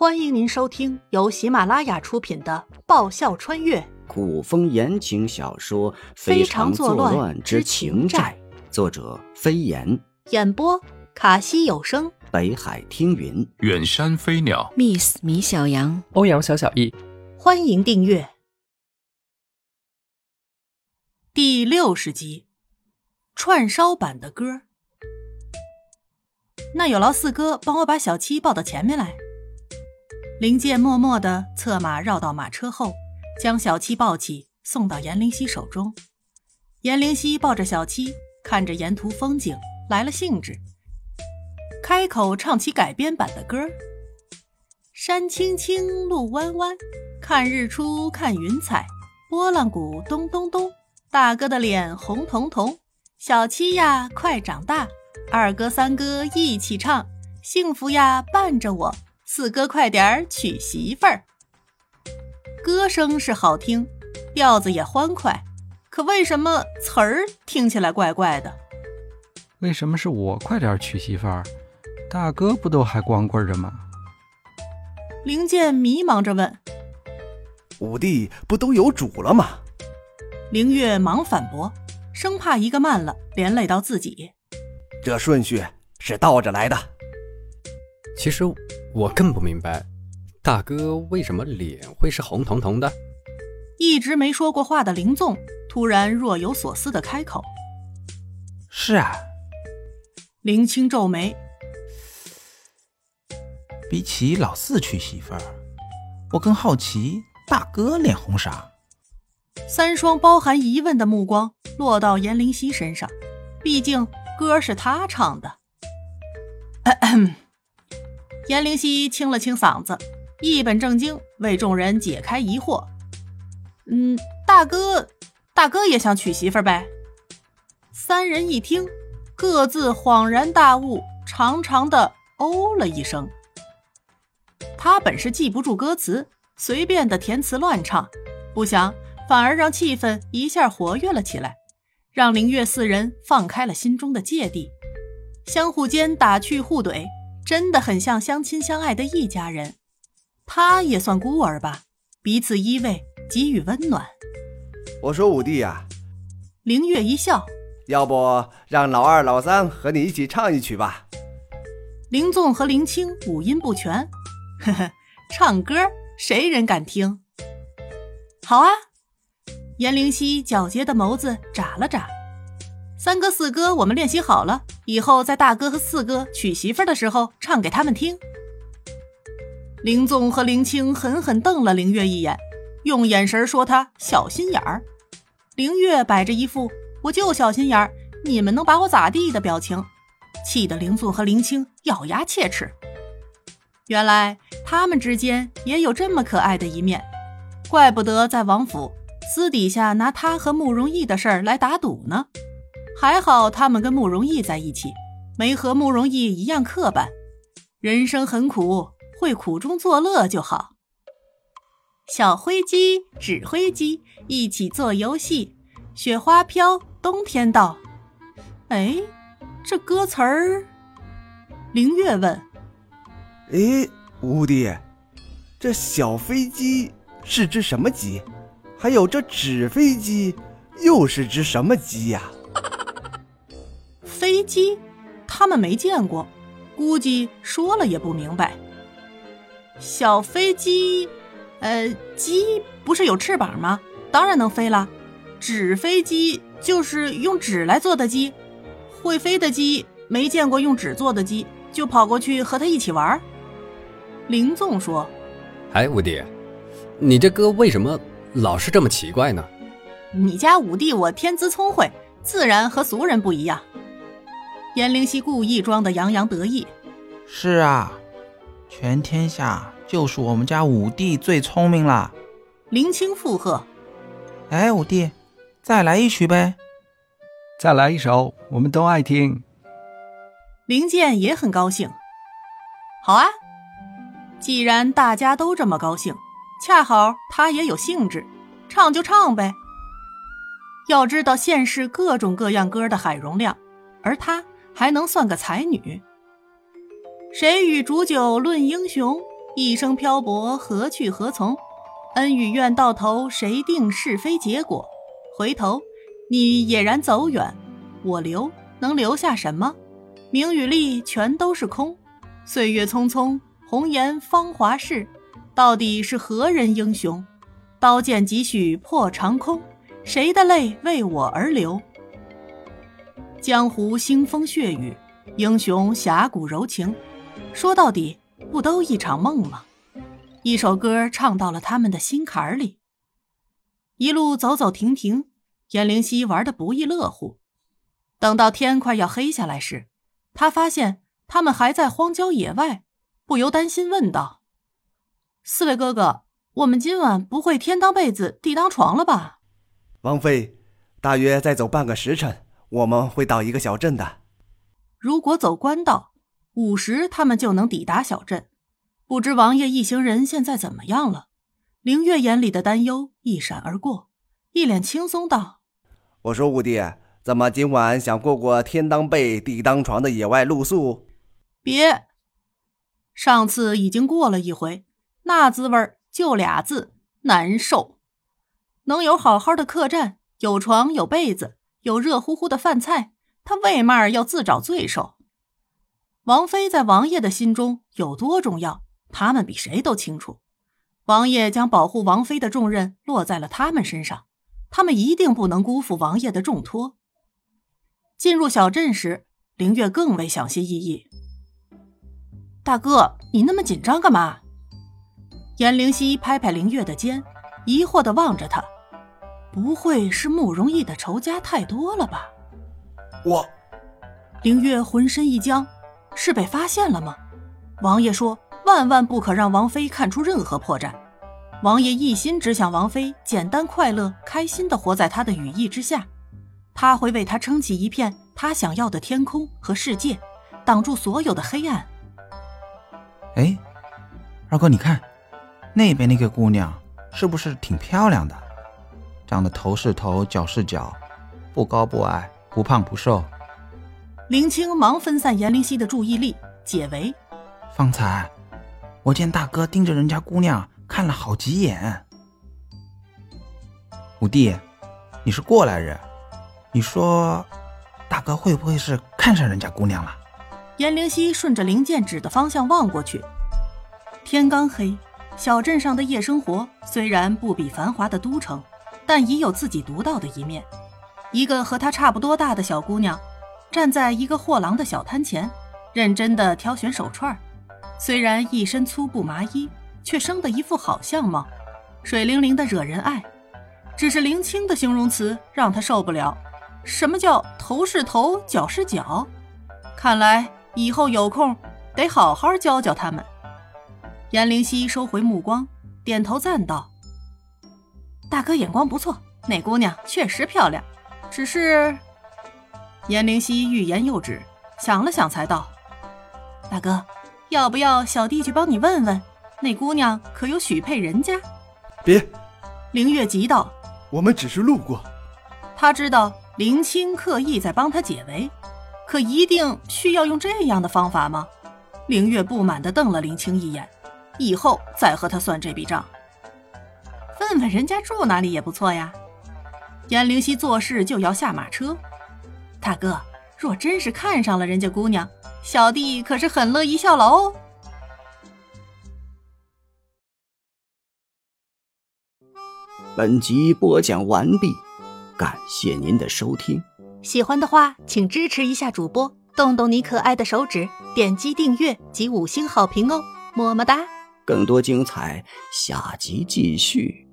欢迎您收听由喜马拉雅出品的《爆笑穿越古风言情小说《非常常作乱乱之之情债》，作者飞檐，》，演播卡西有声，北海听云。远山飞鸟，Miss 米小羊，欧阳小小易，欢迎订阅。第六十集，串烧版的歌。那有劳四哥帮我把小七抱到前面来。林健默默地策马绕到马车后，将小七抱起，送到严灵犀手中。严灵犀抱着小七，看着沿途风景，来了兴致，开口唱起改编版的歌儿。山青青，路弯弯，看日出，看云彩，拨浪鼓咚咚咚，大哥的脸红彤彤。小七呀，快长大，二哥三哥一起唱，幸福呀伴着我，四哥快点儿娶媳妇儿。歌声是好听，调子也欢快，可为什么词儿听起来怪怪的？为什么是我快点娶媳妇儿？大哥不都还光棍着吗？灵剑迷茫着问。五弟不都有主了吗？灵月忙反驳，生怕一个慢了连累到自己。这顺序是倒着来的。其实我更不明白，大哥为什么脸会是红彤彤的？一直没说过话的林纵突然若有所思的开口。是啊，林青皱眉，比起老四娶媳妇儿，我更好奇大哥脸红啥。三双包含疑问的目光落到严灵犀身上，毕竟歌是他唱的。咳咳严灵犀清了清嗓子，一本正经为众人解开疑惑。嗯，大哥，大哥也想娶媳妇呗？三人一听，各自恍然大悟，长长的哦了一声。他本是记不住歌词，随便的填词乱唱，不想反而让气氛一下活跃了起来，让凌月四人放开了心中的芥蒂，相互间打趣互怼，真的很像相亲相爱的一家人。他也算孤儿吧，彼此依偎，给予温暖。我说五弟呀、凌月一笑，要不让老二、老三和你一起唱一曲吧？林纵和林青五音不全，呵呵，唱歌谁人敢听？好啊！严灵犀皎洁的眸子眨了眨。三哥四哥，我们练习好了，以后在大哥和四哥娶媳妇儿的时候唱给他们听。林纵和林青狠狠瞪了林月一眼，用眼神说他小心眼儿。林月摆着一副我就小心眼儿，你们能把我咋地的表情，气得林纵和林青咬牙切齿。原来他们之间也有这么可爱的一面，怪不得在王府私底下拿他和慕容逸的事儿来打赌呢。还好他们跟慕容逸在一起，没和慕容逸一样刻板。人生很苦，会苦中作乐就好。小灰机，纸灰机，一起做游戏。雪花飘，冬天到。哎，这歌词儿，凌月问。哎，吴弟，这小飞机是只什么鸡？还有这纸飞机又是只什么鸡呀、飞机，他们没见过，估计说了也不明白。小飞机，呃，鸡不是有翅膀吗？当然能飞了。纸飞机就是用纸来做的鸡，会飞的鸡没见过用纸做的鸡，就跑过去和他一起玩儿。林纵说哎，五弟，你这歌为什么老是这么奇怪呢？：“你家五弟我天资聪慧，自然和俗人不一样。”严灵犀故意装的洋洋得意。是啊，全天下就是我们家五弟最聪明啦。林青附和。哎，五弟，再来一曲呗。再来一首，我们都爱听。林健也很高兴。好啊，既然大家都这么高兴，恰好他也有兴致，唱就唱呗。要知道现世各种各样歌的海容量，而他还能算个才女。谁与煮酒论英雄？一生漂泊，何去何从？恩与怨到头，谁定是非结果？回头，你俨然走远，我留，能留下什么？名与利全都是空。岁月匆匆，红颜芳华逝，到底是何人英雄？刀剑几许破长空，谁的泪为我而流？江湖腥风血雨，英雄侠骨柔情，说到底，不都一场梦吗？一首歌唱到了他们的心坎里。一路走走停停，颜灵溪玩得不亦乐乎。等到天快要黑下来时，他发现他们还在荒郊野外，不由担心问道：“四位哥哥，我们今晚不会天当被子地当床了吧？”王妃，大约再走半个时辰。我们会到一个小镇的。如果走官道，午时他们就能抵达小镇。不知王爷一行人现在怎么样了？凌月眼里的担忧一闪而过，一脸轻松道：“我说五弟，怎么今晚想过过天当被地当床的野外露宿？别，上次已经过了一回，那滋味就俩字：难受。能有好好的客栈，有床有被子。”有热乎乎的饭菜，他为嘛要自找罪受？王妃在王爷的心中有多重要，他们比谁都清楚。王爷将保护王妃的重任落在了他们身上，他们一定不能辜负王爷的重托。进入小镇时，凌月更为小心翼翼。大哥，你那么紧张干嘛？颜灵溪拍拍凌月的肩，疑惑的望着他。不会是慕容逸的仇家太多了吧？我，凌月浑身一僵，是被发现了吗？王爷说万万不可让王妃看出任何破绽。王爷一心只想王妃简单快乐、开心的活在他的羽翼之下，他会为她撑起一片他想要的天空和世界，挡住所有的黑暗。哎，二哥，你看，那边那个姑娘是不是挺漂亮的？长得头是头，脚是脚，不高不矮，不胖不瘦。林青忙分散严灵溪的注意力，解围。方才我见大哥盯着人家姑娘看了好几眼。五弟，你是过来人，你说大哥会不会是看上人家姑娘了？严灵溪顺着林剑指的方向望过去，天刚黑，小镇上的夜生活虽然不比繁华的都城。但已有自己独到的一面。一个和她差不多大的小姑娘，站在一个货郎的小摊前，认真地挑选手串。虽然一身粗布麻衣，却生得一副好相貌，水灵灵的惹人爱。只是林青的形容词让她受不了。什么叫头是头，脚是脚？看来以后有空得好好教教他们。颜灵溪收回目光，点头赞道。大哥眼光不错，那姑娘确实漂亮，只是……颜灵溪欲言又止，想了想才道：“大哥，要不要小弟去帮你问问，那姑娘可有许配人家？”别！凌月急道：“我们只是路过。”他知道林青刻意在帮他解围，可一定需要用这样的方法吗？凌月不满地瞪了林青一眼，以后再和他算这笔账。问问人家住哪里也不错呀。颜灵溪做事就要下马车，大哥，若真是看上了人家姑娘，小弟可是很乐意效劳哦。本集播讲完毕，感谢您的收听。喜欢的话，请支持一下主播，动动你可爱的手指，点击订阅及五星好评哦，么么哒！更多精彩，下集继续。